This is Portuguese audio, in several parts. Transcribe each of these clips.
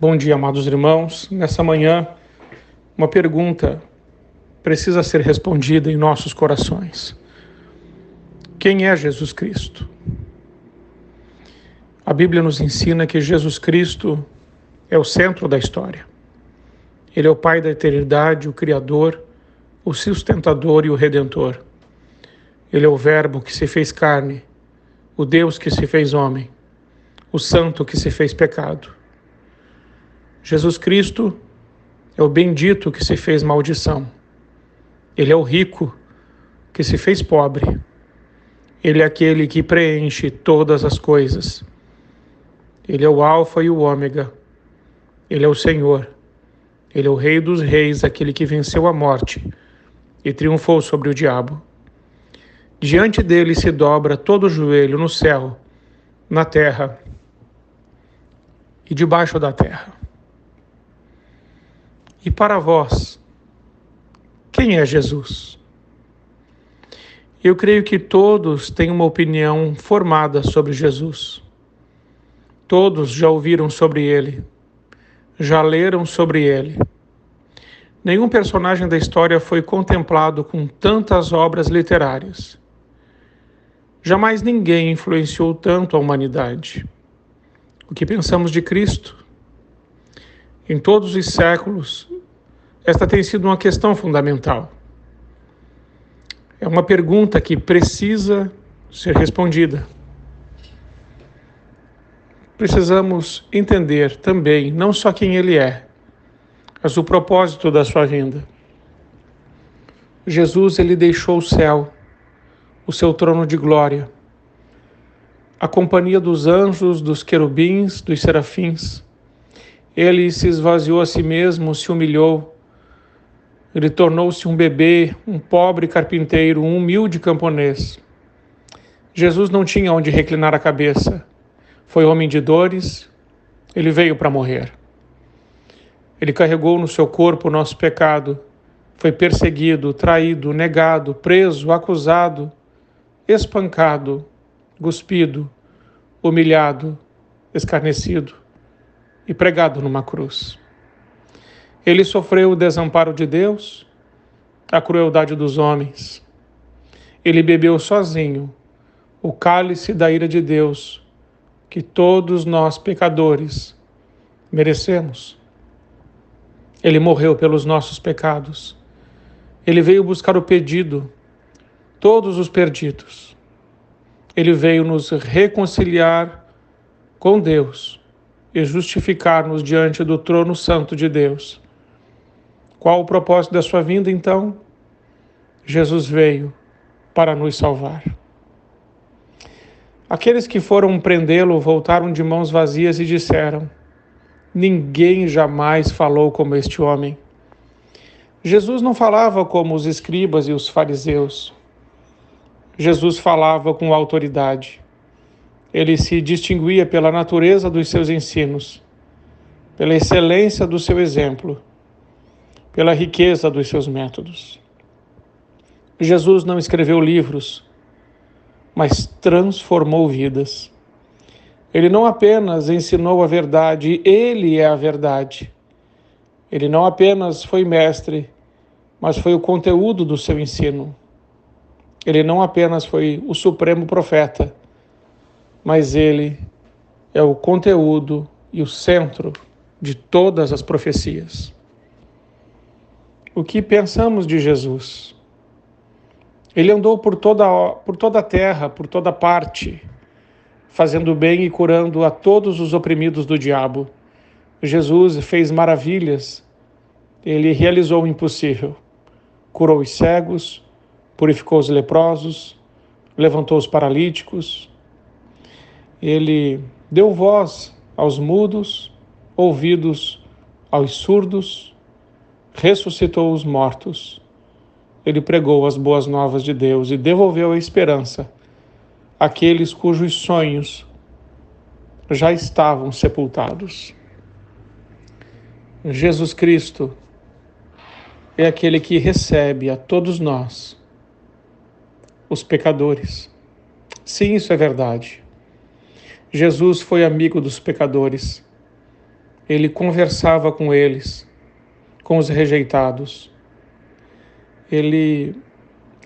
Bom dia, amados irmãos. Nessa manhã, uma pergunta precisa ser respondida em nossos corações: Quem é Jesus Cristo? A Bíblia nos ensina que Jesus Cristo é o centro da história. Ele é o Pai da eternidade, o Criador, o sustentador e o Redentor. Ele é o Verbo que se fez carne, o Deus que se fez homem, o Santo que se fez pecado. Jesus Cristo é o bendito que se fez maldição. Ele é o rico que se fez pobre. Ele é aquele que preenche todas as coisas. Ele é o Alfa e o Ômega. Ele é o Senhor. Ele é o Rei dos Reis, aquele que venceu a morte e triunfou sobre o diabo. Diante dele se dobra todo o joelho no céu, na terra e debaixo da terra. E para vós, quem é Jesus? Eu creio que todos têm uma opinião formada sobre Jesus. Todos já ouviram sobre ele, já leram sobre ele. Nenhum personagem da história foi contemplado com tantas obras literárias. Jamais ninguém influenciou tanto a humanidade. O que pensamos de Cristo? Em todos os séculos, esta tem sido uma questão fundamental. É uma pergunta que precisa ser respondida. Precisamos entender também não só quem ele é, mas o propósito da sua vinda. Jesus ele deixou o céu, o seu trono de glória, a companhia dos anjos, dos querubins, dos serafins. Ele se esvaziou a si mesmo, se humilhou ele tornou-se um bebê, um pobre carpinteiro, um humilde camponês. Jesus não tinha onde reclinar a cabeça. Foi homem de dores, ele veio para morrer. Ele carregou no seu corpo o nosso pecado, foi perseguido, traído, negado, preso, acusado, espancado, cuspido, humilhado, escarnecido e pregado numa cruz. Ele sofreu o desamparo de Deus, a crueldade dos homens. Ele bebeu sozinho o cálice da ira de Deus, que todos nós pecadores merecemos. Ele morreu pelos nossos pecados. Ele veio buscar o pedido, todos os perdidos. Ele veio nos reconciliar com Deus e justificar-nos diante do trono santo de Deus. Qual o propósito da sua vinda, então? Jesus veio para nos salvar. Aqueles que foram prendê-lo voltaram de mãos vazias e disseram: Ninguém jamais falou como este homem. Jesus não falava como os escribas e os fariseus. Jesus falava com autoridade. Ele se distinguia pela natureza dos seus ensinos, pela excelência do seu exemplo pela riqueza dos seus métodos. Jesus não escreveu livros, mas transformou vidas. Ele não apenas ensinou a verdade, ele é a verdade. Ele não apenas foi mestre, mas foi o conteúdo do seu ensino. Ele não apenas foi o supremo profeta, mas ele é o conteúdo e o centro de todas as profecias o que pensamos de Jesus. Ele andou por toda, por toda a terra, por toda parte, fazendo bem e curando a todos os oprimidos do diabo. Jesus fez maravilhas, ele realizou o impossível. Curou os cegos, purificou os leprosos, levantou os paralíticos. Ele deu voz aos mudos, ouvidos aos surdos ressuscitou os mortos. Ele pregou as boas novas de Deus e devolveu a esperança àqueles cujos sonhos já estavam sepultados. Jesus Cristo é aquele que recebe a todos nós, os pecadores. Sim, isso é verdade. Jesus foi amigo dos pecadores. ele conversava com eles, com os rejeitados. Ele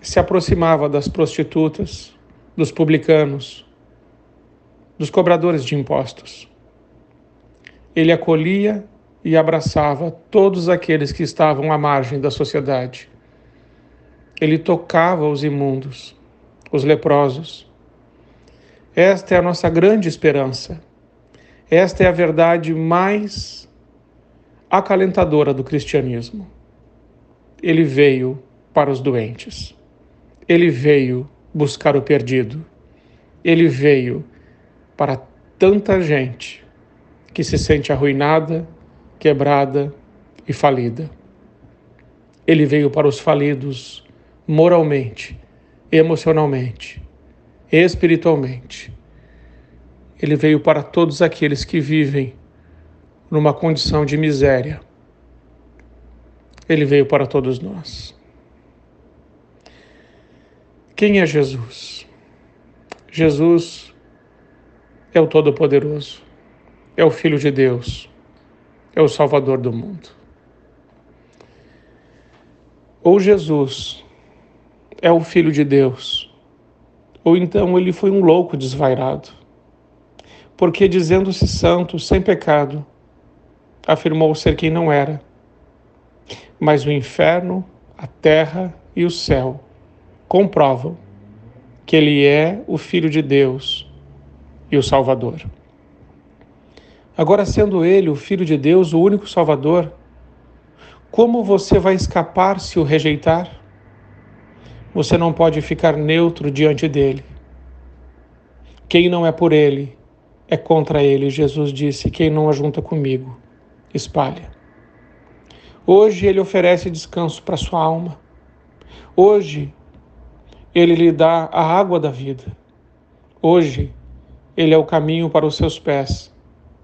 se aproximava das prostitutas, dos publicanos, dos cobradores de impostos. Ele acolhia e abraçava todos aqueles que estavam à margem da sociedade. Ele tocava os imundos, os leprosos. Esta é a nossa grande esperança. Esta é a verdade mais acalentadora do cristianismo. Ele veio para os doentes. Ele veio buscar o perdido. Ele veio para tanta gente que se sente arruinada, quebrada e falida. Ele veio para os falidos moralmente, emocionalmente, espiritualmente. Ele veio para todos aqueles que vivem numa condição de miséria. Ele veio para todos nós. Quem é Jesus? Jesus é o Todo-Poderoso, é o Filho de Deus é o Salvador do mundo. Ou Jesus é o Filho de Deus, ou então ele foi um louco desvairado, porque dizendo-se santo, sem pecado, afirmou ser quem não era. Mas o inferno, a terra e o céu comprovam que ele é o Filho de Deus e o Salvador. Agora, sendo Ele o Filho de Deus, o único Salvador, como você vai escapar se o rejeitar? Você não pode ficar neutro diante dele. Quem não é por ele é contra ele. Jesus disse: Quem não ajunta comigo, espalha. Hoje ele oferece descanso para sua alma. Hoje ele lhe dá a água da vida. Hoje ele é o caminho para os seus pés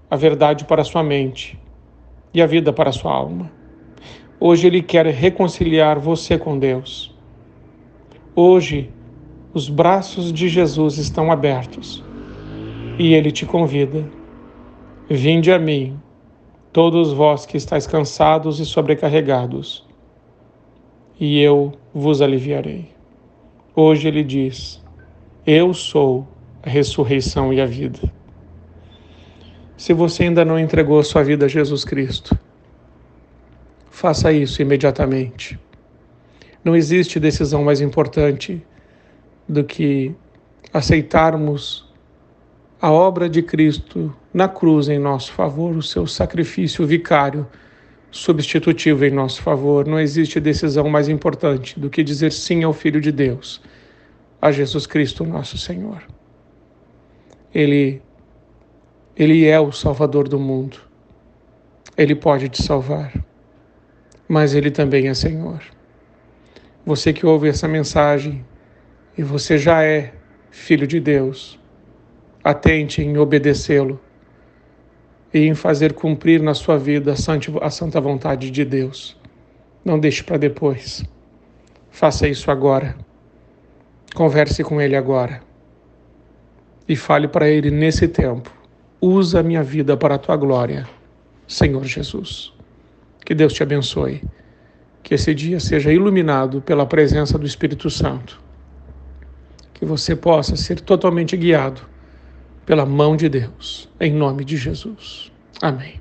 a verdade para sua mente e a vida para sua alma. Hoje Ele quer reconciliar você com Deus. Hoje, os braços de Jesus estão abertos e Ele te convida. Vinde a mim, todos vós que estáis cansados e sobrecarregados, e eu vos aliviarei. Hoje Ele diz: Eu sou a ressurreição e a vida se você ainda não entregou sua vida a Jesus Cristo. Faça isso imediatamente. Não existe decisão mais importante do que aceitarmos a obra de Cristo na cruz em nosso favor, o seu sacrifício vicário substitutivo em nosso favor. Não existe decisão mais importante do que dizer sim ao Filho de Deus, a Jesus Cristo, nosso Senhor. Ele ele é o Salvador do mundo. Ele pode te salvar, mas Ele também é Senhor. Você que ouve essa mensagem e você já é filho de Deus, atente em obedecê-lo e em fazer cumprir na sua vida a santa vontade de Deus. Não deixe para depois. Faça isso agora. Converse com Ele agora. E fale para Ele nesse tempo usa a minha vida para a tua glória, Senhor Jesus. Que Deus te abençoe. Que esse dia seja iluminado pela presença do Espírito Santo. Que você possa ser totalmente guiado pela mão de Deus, em nome de Jesus. Amém.